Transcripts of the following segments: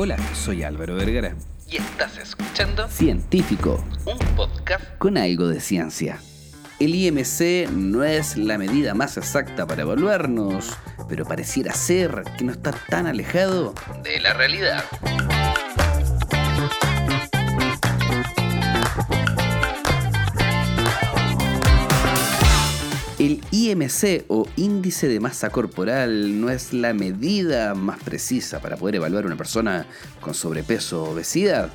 Hola, soy Álvaro Vergara. Y estás escuchando Científico, un podcast con algo de ciencia. El IMC no es la medida más exacta para evaluarnos, pero pareciera ser que no está tan alejado. de la realidad. IMC o índice de masa corporal no es la medida más precisa para poder evaluar a una persona con sobrepeso o obesidad,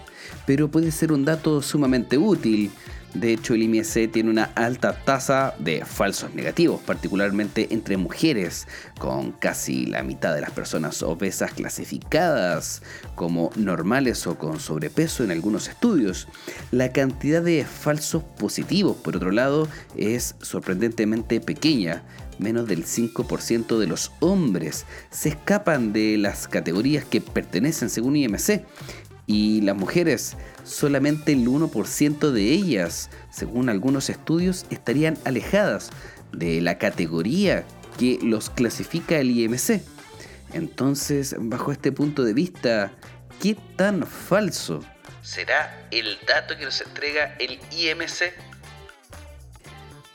pero puede ser un dato sumamente útil. De hecho, el IMC tiene una alta tasa de falsos negativos, particularmente entre mujeres, con casi la mitad de las personas obesas clasificadas como normales o con sobrepeso en algunos estudios. La cantidad de falsos positivos, por otro lado, es sorprendentemente pequeña. Menos del 5% de los hombres se escapan de las categorías que pertenecen según IMC y las mujeres, solamente el 1% de ellas, según algunos estudios, estarían alejadas de la categoría que los clasifica el IMC. Entonces, bajo este punto de vista, ¿qué tan falso? ¿Será el dato que nos entrega el IMC?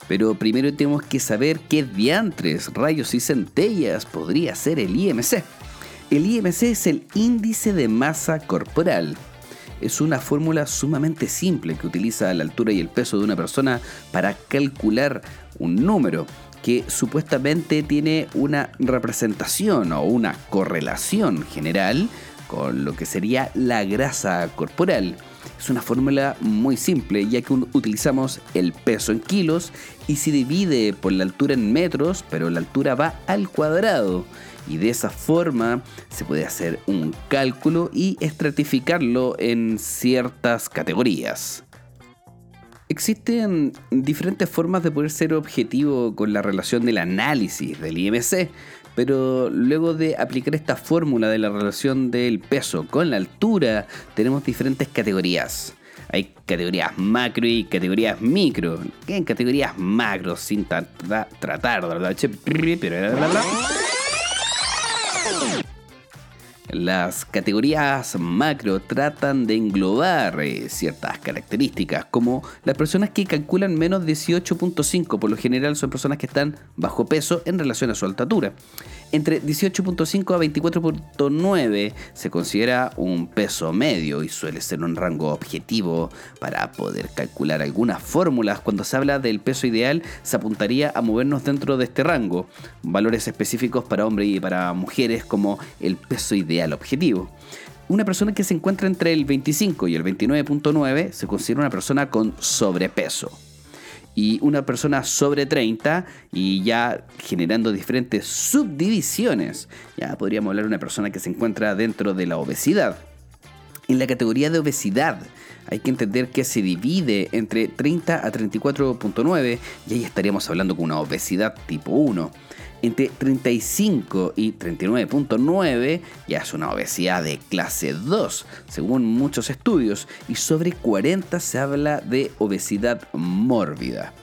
Pero primero tenemos que saber qué diantres, rayos y centellas podría ser el IMC. El IMC es el índice de masa corporal. Es una fórmula sumamente simple que utiliza la altura y el peso de una persona para calcular un número que supuestamente tiene una representación o una correlación general con lo que sería la grasa corporal. Es una fórmula muy simple ya que utilizamos el peso en kilos y se divide por la altura en metros, pero la altura va al cuadrado y de esa forma se puede hacer un cálculo y estratificarlo en ciertas categorías. Existen diferentes formas de poder ser objetivo con la relación del análisis del IMC, pero luego de aplicar esta fórmula de la relación del peso con la altura, tenemos diferentes categorías. Hay categorías macro y categorías micro. En categorías macro, sin tra- tratar, ¿verdad? Las categorías macro tratan de englobar eh, ciertas características, como las personas que calculan menos 18.5, por lo general son personas que están bajo peso en relación a su altura. Entre 18.5 a 24.9 se considera un peso medio y suele ser un rango objetivo para poder calcular algunas fórmulas. Cuando se habla del peso ideal, se apuntaría a movernos dentro de este rango. Valores específicos para hombres y para mujeres como el peso ideal objetivo. Una persona que se encuentra entre el 25 y el 29.9 se considera una persona con sobrepeso y una persona sobre 30 y ya generando diferentes subdivisiones. Ya podríamos hablar de una persona que se encuentra dentro de la obesidad. En la categoría de obesidad hay que entender que se divide entre 30 a 34.9 y ahí estaríamos hablando con una obesidad tipo 1. Entre 35 y 39.9 ya es una obesidad de clase 2, según muchos estudios, y sobre 40 se habla de obesidad mórbida.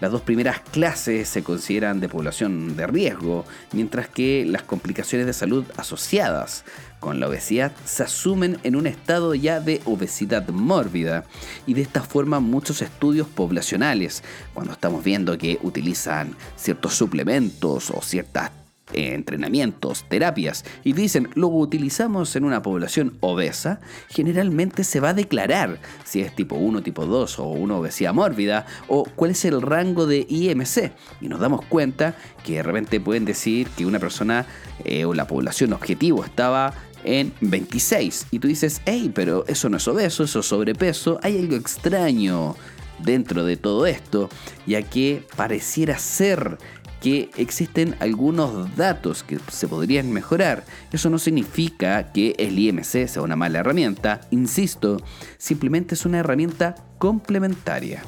Las dos primeras clases se consideran de población de riesgo, mientras que las complicaciones de salud asociadas con la obesidad se asumen en un estado ya de obesidad mórbida. Y de esta forma muchos estudios poblacionales, cuando estamos viendo que utilizan ciertos suplementos o ciertas entrenamientos, terapias, y dicen lo utilizamos en una población obesa, generalmente se va a declarar si es tipo 1, tipo 2 o una obesidad mórbida o cuál es el rango de IMC. Y nos damos cuenta que de repente pueden decir que una persona eh, o la población objetivo estaba en 26 y tú dices, hey, pero eso no es obeso, eso es sobrepeso, hay algo extraño dentro de todo esto, ya que pareciera ser que existen algunos datos que se podrían mejorar. Eso no significa que el IMC sea una mala herramienta, insisto, simplemente es una herramienta complementaria.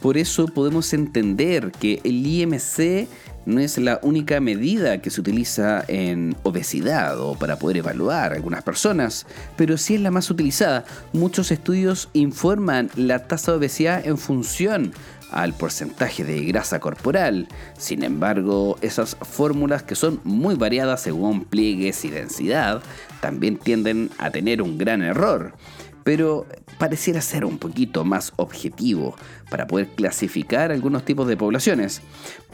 Por eso podemos entender que el IMC no es la única medida que se utiliza en obesidad o para poder evaluar a algunas personas, pero sí es la más utilizada. Muchos estudios informan la tasa de obesidad en función al porcentaje de grasa corporal. Sin embargo, esas fórmulas que son muy variadas según pliegues y densidad, también tienden a tener un gran error pero pareciera ser un poquito más objetivo para poder clasificar algunos tipos de poblaciones.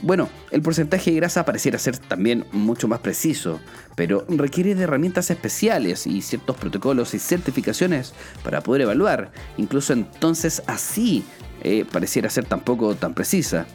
Bueno, el porcentaje de grasa pareciera ser también mucho más preciso, pero requiere de herramientas especiales y ciertos protocolos y certificaciones para poder evaluar. Incluso entonces así eh, pareciera ser tampoco tan precisa.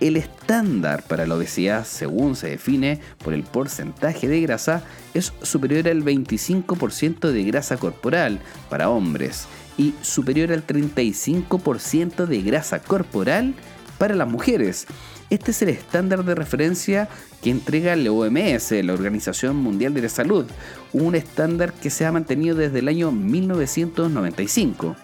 El estándar para la obesidad, según se define por el porcentaje de grasa, es superior al 25% de grasa corporal para hombres y superior al 35% de grasa corporal para las mujeres. Este es el estándar de referencia que entrega la OMS, la Organización Mundial de la Salud, un estándar que se ha mantenido desde el año 1995.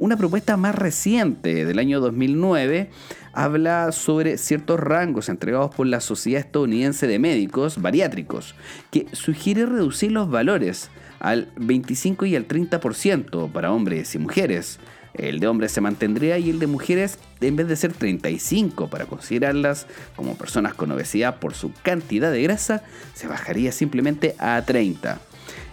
Una propuesta más reciente del año 2009 habla sobre ciertos rangos entregados por la Sociedad Estadounidense de Médicos Bariátricos, que sugiere reducir los valores al 25 y al 30% para hombres y mujeres. El de hombres se mantendría y el de mujeres, en vez de ser 35 para considerarlas como personas con obesidad por su cantidad de grasa, se bajaría simplemente a 30.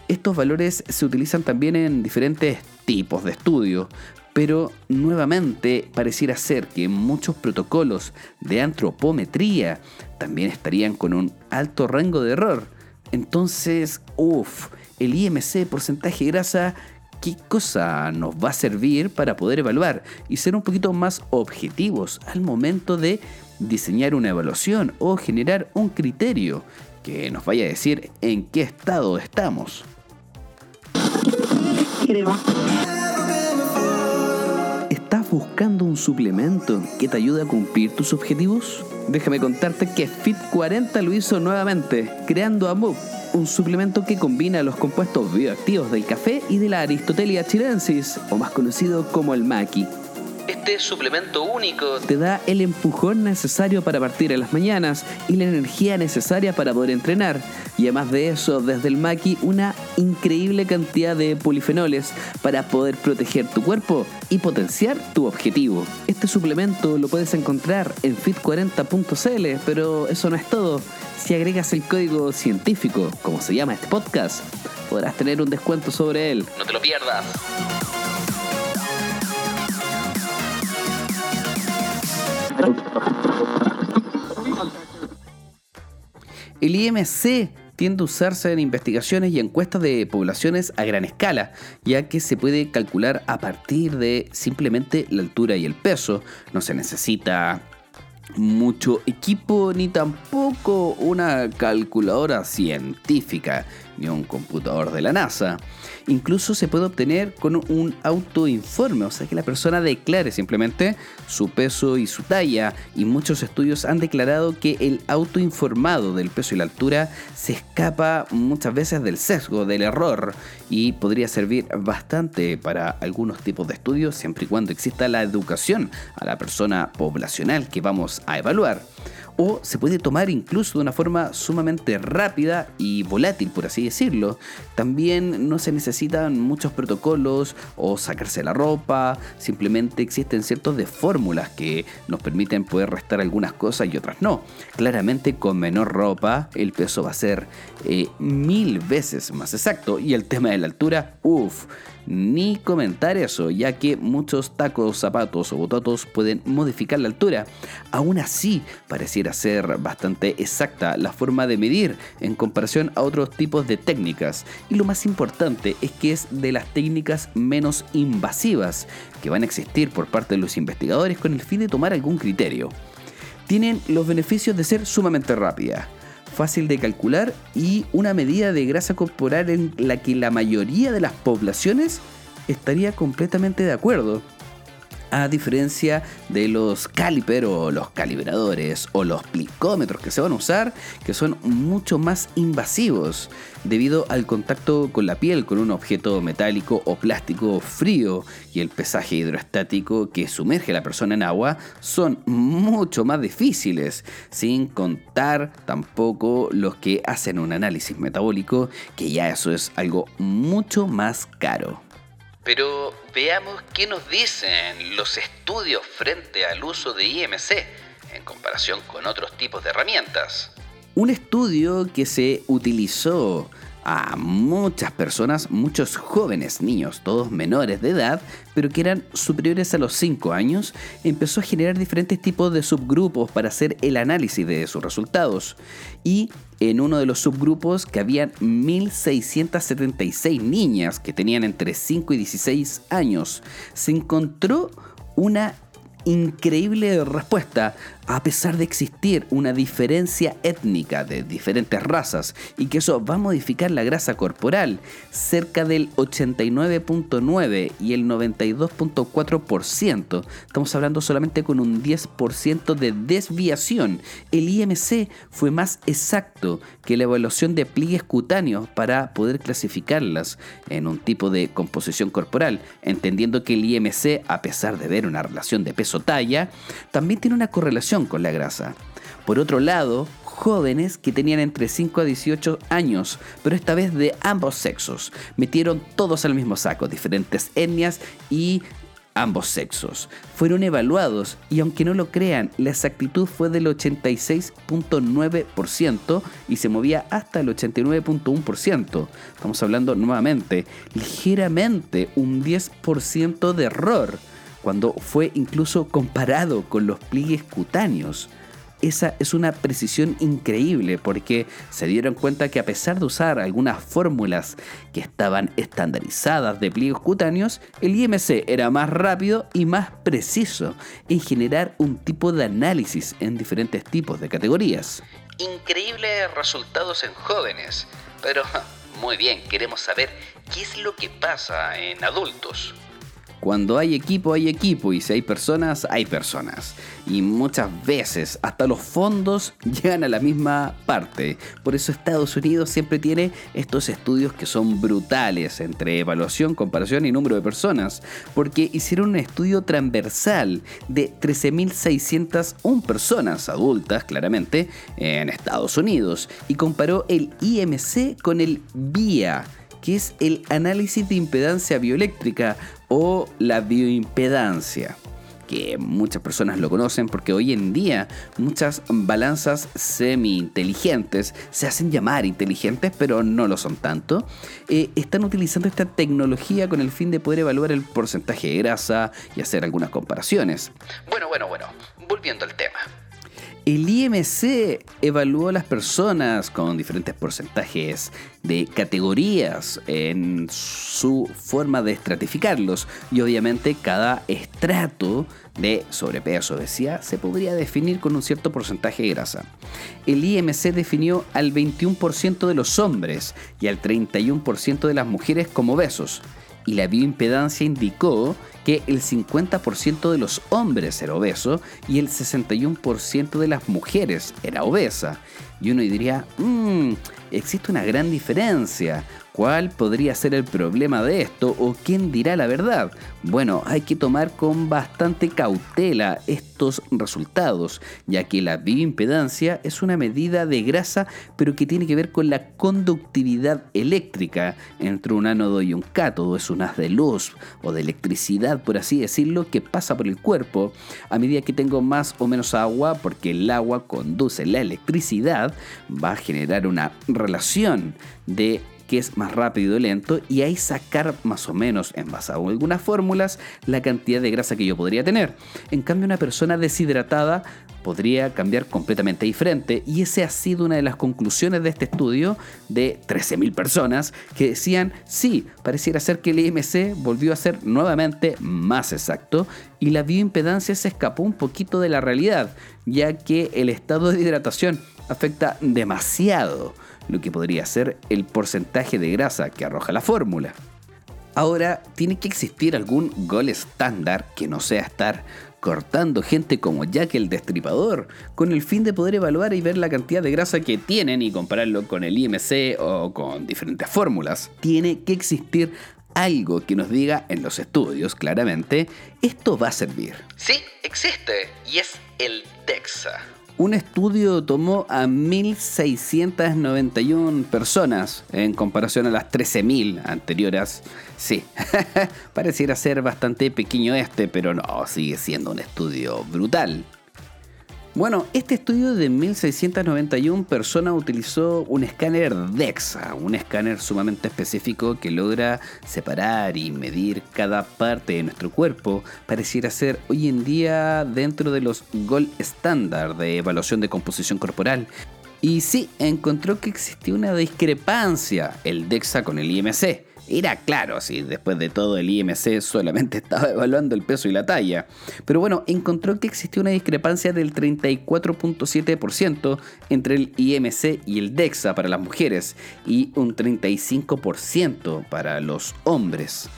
Estos valores se utilizan también en diferentes tipos de estudios, pero nuevamente pareciera ser que muchos protocolos de antropometría también estarían con un alto rango de error. Entonces, uff, el IMC porcentaje grasa, ¿qué cosa nos va a servir para poder evaluar y ser un poquito más objetivos al momento de diseñar una evaluación o generar un criterio que nos vaya a decir en qué estado estamos? ¿Estás buscando un suplemento que te ayude a cumplir tus objetivos? Déjame contarte que Fit 40 lo hizo nuevamente, creando AMUP, un suplemento que combina los compuestos bioactivos del café y de la Aristotelia chilensis, o más conocido como el maqui este suplemento único te da el empujón necesario para partir en las mañanas y la energía necesaria para poder entrenar. Y además de eso, desde el Maki, una increíble cantidad de polifenoles para poder proteger tu cuerpo y potenciar tu objetivo. Este suplemento lo puedes encontrar en fit40.cl, pero eso no es todo. Si agregas el código científico, como se llama este podcast, podrás tener un descuento sobre él. No te lo pierdas. El IMC tiende a usarse en investigaciones y encuestas de poblaciones a gran escala, ya que se puede calcular a partir de simplemente la altura y el peso. No se necesita mucho equipo ni tampoco una calculadora científica ni un computador de la NASA. Incluso se puede obtener con un autoinforme, o sea que la persona declare simplemente su peso y su talla. Y muchos estudios han declarado que el autoinformado del peso y la altura se escapa muchas veces del sesgo, del error, y podría servir bastante para algunos tipos de estudios siempre y cuando exista la educación a la persona poblacional que vamos a evaluar o se puede tomar incluso de una forma sumamente rápida y volátil, por así decirlo. También no se necesitan muchos protocolos o sacarse la ropa, simplemente existen ciertos de fórmulas que nos permiten poder restar algunas cosas y otras no. Claramente con menor ropa el peso va a ser eh, mil veces más exacto y el tema de la altura, uff ni comentar eso, ya que muchos tacos, zapatos o bototos pueden modificar la altura. Aún así, pareciera ser bastante exacta la forma de medir en comparación a otros tipos de técnicas. Y lo más importante es que es de las técnicas menos invasivas que van a existir por parte de los investigadores con el fin de tomar algún criterio. Tienen los beneficios de ser sumamente rápida fácil de calcular y una medida de grasa corporal en la que la mayoría de las poblaciones estaría completamente de acuerdo a diferencia de los caliper o los calibradores o los plicómetros que se van a usar, que son mucho más invasivos debido al contacto con la piel con un objeto metálico o plástico frío y el pesaje hidroestático que sumerge a la persona en agua son mucho más difíciles, sin contar tampoco los que hacen un análisis metabólico, que ya eso es algo mucho más caro. Pero Veamos qué nos dicen los estudios frente al uso de IMC en comparación con otros tipos de herramientas. Un estudio que se utilizó a muchas personas, muchos jóvenes niños, todos menores de edad, pero que eran superiores a los 5 años, empezó a generar diferentes tipos de subgrupos para hacer el análisis de sus resultados. Y en uno de los subgrupos que habían 1.676 niñas que tenían entre 5 y 16 años, se encontró una increíble respuesta a pesar de existir una diferencia étnica de diferentes razas y que eso va a modificar la grasa corporal, cerca del 89.9 y el 92.4%, estamos hablando solamente con un 10% de desviación. El IMC fue más exacto que la evaluación de pliegues cutáneos para poder clasificarlas en un tipo de composición corporal, entendiendo que el IMC, a pesar de ver una relación de peso-talla, también tiene una correlación con la grasa. Por otro lado, jóvenes que tenían entre 5 a 18 años, pero esta vez de ambos sexos. Metieron todos al mismo saco, diferentes etnias y ambos sexos. Fueron evaluados y aunque no lo crean, la exactitud fue del 86.9% y se movía hasta el 89.1%. Estamos hablando nuevamente, ligeramente un 10% de error cuando fue incluso comparado con los pliegues cutáneos. Esa es una precisión increíble porque se dieron cuenta que a pesar de usar algunas fórmulas que estaban estandarizadas de pliegues cutáneos, el IMC era más rápido y más preciso en generar un tipo de análisis en diferentes tipos de categorías. Increíbles resultados en jóvenes, pero muy bien, queremos saber qué es lo que pasa en adultos. Cuando hay equipo, hay equipo, y si hay personas, hay personas. Y muchas veces hasta los fondos llegan a la misma parte. Por eso Estados Unidos siempre tiene estos estudios que son brutales entre evaluación, comparación y número de personas. Porque hicieron un estudio transversal de 13.601 personas adultas, claramente, en Estados Unidos. Y comparó el IMC con el VIA que es el análisis de impedancia bioeléctrica o la bioimpedancia que muchas personas lo conocen porque hoy en día muchas balanzas semi-inteligentes se hacen llamar inteligentes pero no lo son tanto, eh, están utilizando esta tecnología con el fin de poder evaluar el porcentaje de grasa y hacer algunas comparaciones. Bueno, bueno, bueno, volviendo al tema. El IMC evaluó a las personas con diferentes porcentajes de categorías en su forma de estratificarlos y obviamente cada estrato de sobrepeso obesidad se podría definir con un cierto porcentaje de grasa. El IMC definió al 21% de los hombres y al 31% de las mujeres como obesos y la bioimpedancia indicó que el 50% de los hombres era obeso y el 61% de las mujeres era obesa. Y uno diría, mmm, existe una gran diferencia. ¿Cuál podría ser el problema de esto o quién dirá la verdad? Bueno, hay que tomar con bastante cautela estos resultados, ya que la bioimpedancia es una medida de grasa, pero que tiene que ver con la conductividad eléctrica entre un ánodo y un cátodo. Es un haz de luz o de electricidad, por así decirlo, que pasa por el cuerpo a medida que tengo más o menos agua, porque el agua conduce la electricidad, va a generar una relación de que es más rápido y lento y ahí sacar más o menos, en basado en algunas fórmulas, la cantidad de grasa que yo podría tener. En cambio, una persona deshidratada podría cambiar completamente diferente y esa ha sido una de las conclusiones de este estudio de 13.000 personas que decían, sí, pareciera ser que el IMC volvió a ser nuevamente más exacto y la bioimpedancia se escapó un poquito de la realidad, ya que el estado de hidratación afecta demasiado lo que podría ser el porcentaje de grasa que arroja la fórmula. Ahora, tiene que existir algún gol estándar que no sea estar cortando gente como Jack el Destripador, con el fin de poder evaluar y ver la cantidad de grasa que tienen y compararlo con el IMC o con diferentes fórmulas. Tiene que existir algo que nos diga en los estudios claramente, esto va a servir. Sí, existe, y es el DEXA Un estudio tomó a 1.691 personas en comparación a las 13.000 anteriores. Sí, pareciera ser bastante pequeño este, pero no, sigue siendo un estudio brutal. Bueno, este estudio de 1691 personas utilizó un escáner DEXA, un escáner sumamente específico que logra separar y medir cada parte de nuestro cuerpo. Pareciera ser hoy en día dentro de los gold estándar de evaluación de composición corporal. Y sí, encontró que existía una discrepancia el DEXA con el IMC. Era claro, si después de todo el IMC solamente estaba evaluando el peso y la talla. Pero bueno, encontró que existía una discrepancia del 34.7% entre el IMC y el DEXA para las mujeres y un 35% para los hombres.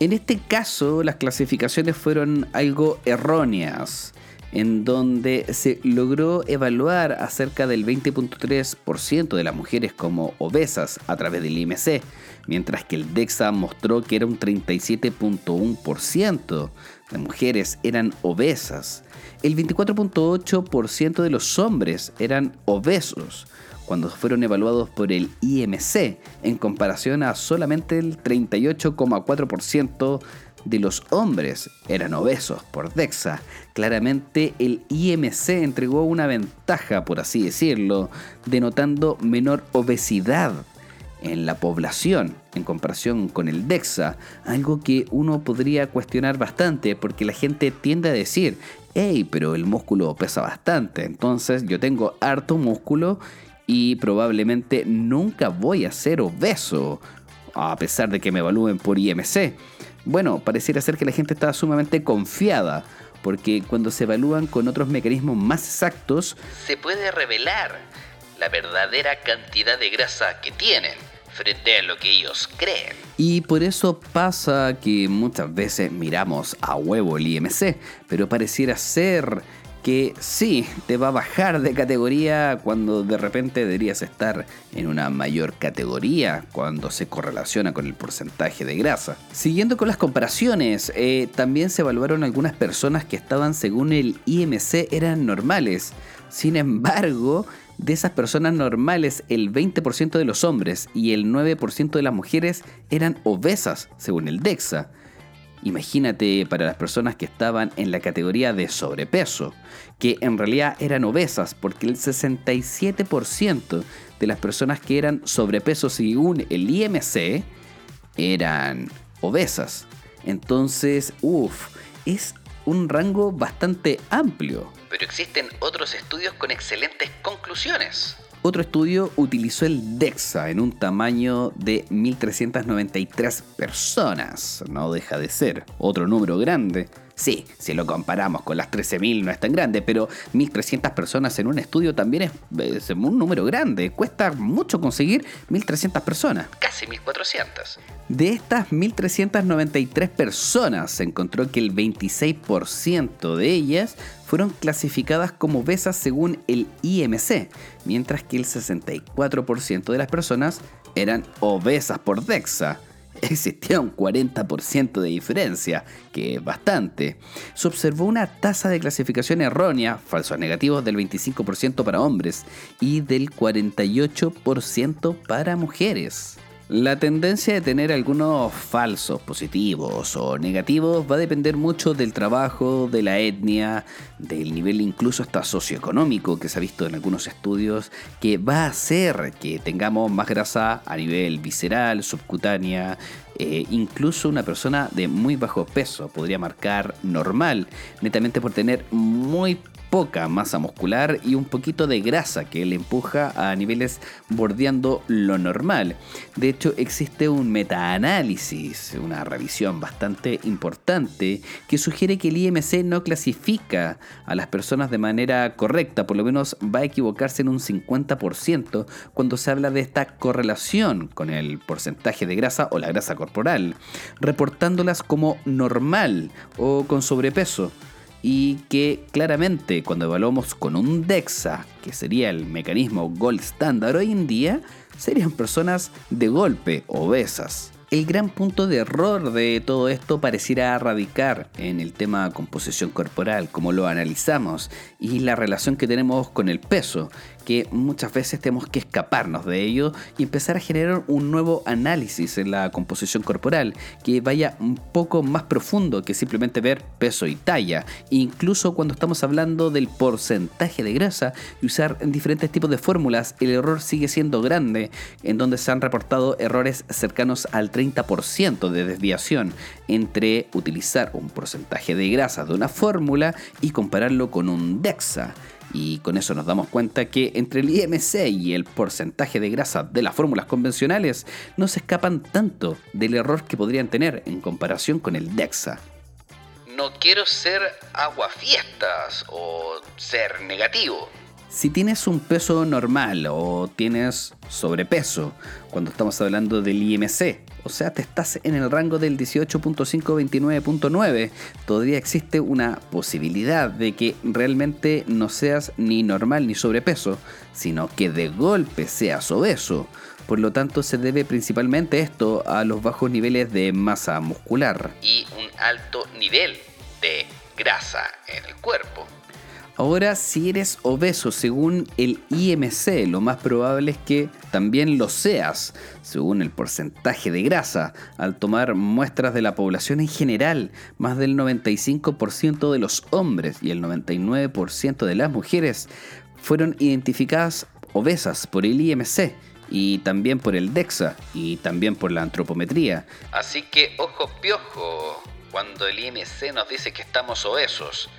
En este caso, las clasificaciones fueron algo erróneas en donde se logró evaluar a cerca del 20.3% de las mujeres como obesas a través del IMC, mientras que el DEXA mostró que era un 37.1% de mujeres eran obesas. El 24.8% de los hombres eran obesos cuando fueron evaluados por el IMC, en comparación a solamente el 38,4% de los hombres eran obesos por DEXA. Claramente el IMC entregó una ventaja, por así decirlo, denotando menor obesidad en la población en comparación con el DEXA, algo que uno podría cuestionar bastante porque la gente tiende a decir, hey, pero el músculo pesa bastante, entonces yo tengo harto músculo y probablemente nunca voy a ser obeso, a pesar de que me evalúen por IMC. Bueno, pareciera ser que la gente está sumamente confiada, porque cuando se evalúan con otros mecanismos más exactos, se puede revelar la verdadera cantidad de grasa que tienen frente a lo que ellos creen. Y por eso pasa que muchas veces miramos a huevo el IMC, pero pareciera ser que sí, te va a bajar de categoría cuando de repente deberías estar en una mayor categoría cuando se correlaciona con el porcentaje de grasa. Siguiendo con las comparaciones, eh, también se evaluaron algunas personas que estaban según el IMC eran normales. Sin embargo, de esas personas normales, el 20% de los hombres y el 9% de las mujeres eran obesas, según el DEXA. Imagínate para las personas que estaban en la categoría de sobrepeso, que en realidad eran obesas, porque el 67% de las personas que eran sobrepeso según el IMC eran obesas. Entonces, uff, es un rango bastante amplio. Pero existen otros estudios con excelentes conclusiones. Otro estudio utilizó el DEXA en un tamaño de 1.393 personas. No deja de ser otro número grande. Sí, si lo comparamos con las 13.000 no es tan grande, pero 1.300 personas en un estudio también es, un número grande. Cuesta mucho conseguir 1.300 personas. Casi 1.400. De estas 1.393 personas se encontró que el 26% de ellas fueron clasificadas como obesas según el IMC, mientras que el 64% de las personas eran obesas por DEXA existía un 40% de diferencia, que es bastante. Se observó una tasa de clasificación errónea, falsos negativos, del 25% para hombres y del 48% para mujeres. La tendencia de tener algunos falsos positivos o negativos va a depender mucho del trabajo, de la etnia, del nivel incluso hasta socioeconómico que se ha visto en algunos estudios, que va a hacer que tengamos más grasa a nivel visceral, subcutánea, eh, incluso una persona de muy bajo peso podría marcar normal, netamente por tener muy poca masa muscular y un poquito de grasa que le empuja a niveles bordeando lo normal. De hecho, existe un metaanálisis, una revisión bastante importante que sugiere que el IMC no clasifica a las personas de manera correcta, por lo menos va a equivocarse en un 50% cuando se habla de esta correlación con el porcentaje de grasa o la grasa corporal, reportándolas como normal o con sobrepeso y que claramente cuando evaluamos con un DEXA, que sería el mecanismo gold standard hoy en día, serían personas de golpe obesas. El gran punto de error de todo esto pareciera radicar en el tema composición corporal, como lo analizamos, y la relación que tenemos con el peso, que muchas veces tenemos que escaparnos de ello y empezar a generar un nuevo análisis en la composición corporal que vaya un poco más profundo que simplemente ver peso y talla, incluso cuando estamos hablando del porcentaje de grasa y usar diferentes tipos de fórmulas, el error sigue siendo grande, en donde se han reportado errores cercanos al 30% de desviación entre utilizar un porcentaje de grasa de una fórmula y compararlo con un DEXA. Y con eso nos damos cuenta que entre el IMC y el porcentaje de grasa de las fórmulas convencionales no se escapan tanto del error que podrían tener en comparación con el DEXA. No quiero ser aguafiestas o ser negativo. Si tienes un peso normal o tienes sobrepeso, cuando estamos hablando del IMC, o sea, te estás en el rango del 18.529.9. Todavía existe una posibilidad de que realmente no seas ni normal ni sobrepeso, sino que de golpe seas obeso. Por lo tanto, se debe principalmente esto a los bajos niveles de masa muscular. Y un alto nivel de grasa en el cuerpo. Ahora, si eres obeso según el IMC, lo más probable es que también lo seas según el porcentaje de grasa. Al tomar muestras de la población en general, más del 95% de los hombres y el 99% de las mujeres fueron identificadas obesas por el IMC y también por el DEXA y también por la antropometría. Así que ojo piojo cuando el IMC nos dice que estamos obesos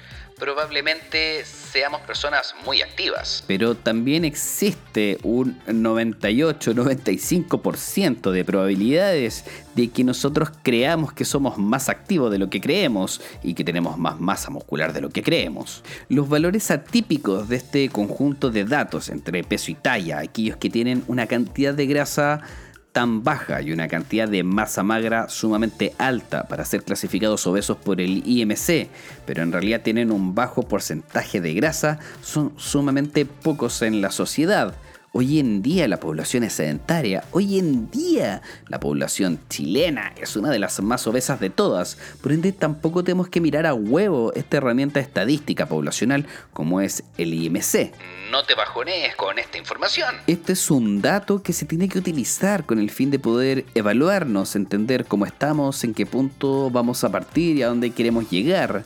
probablemente seamos personas muy activas. Pero también existe un 98-95% de probabilidades de que nosotros creamos que somos más activos de lo que creemos y que tenemos más masa muscular de lo que creemos. Los valores atípicos de este conjunto de datos entre peso y talla, aquellos que tienen una cantidad de grasa tan baja y una cantidad de masa magra sumamente alta para ser clasificados obesos por el IMC, pero en realidad tienen un bajo porcentaje de grasa, son sumamente pocos en la sociedad. Hoy en día la población es sedentaria, hoy en día la población chilena es una de las más obesas de todas, por ende tampoco tenemos que mirar a huevo esta herramienta estadística poblacional como es el IMC. No te bajonees con esta información. Este es un dato que se tiene que utilizar con el fin de poder evaluarnos, entender cómo estamos, en qué punto vamos a partir y a dónde queremos llegar.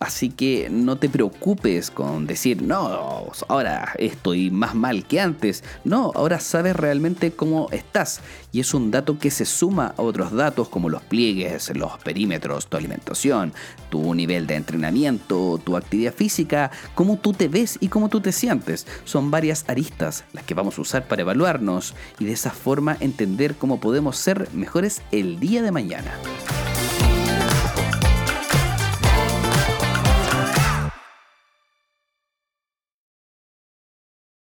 Así que no te preocupes con decir, no, ahora estoy más mal que antes. No, ahora sabes realmente cómo estás. Y es un dato que se suma a otros datos como los pliegues, los perímetros, tu alimentación, tu nivel de entrenamiento, tu actividad física, cómo tú te ves y cómo tú te sientes. Son varias aristas las que vamos a usar para evaluarnos y de esa forma entender cómo podemos ser mejores el día de mañana.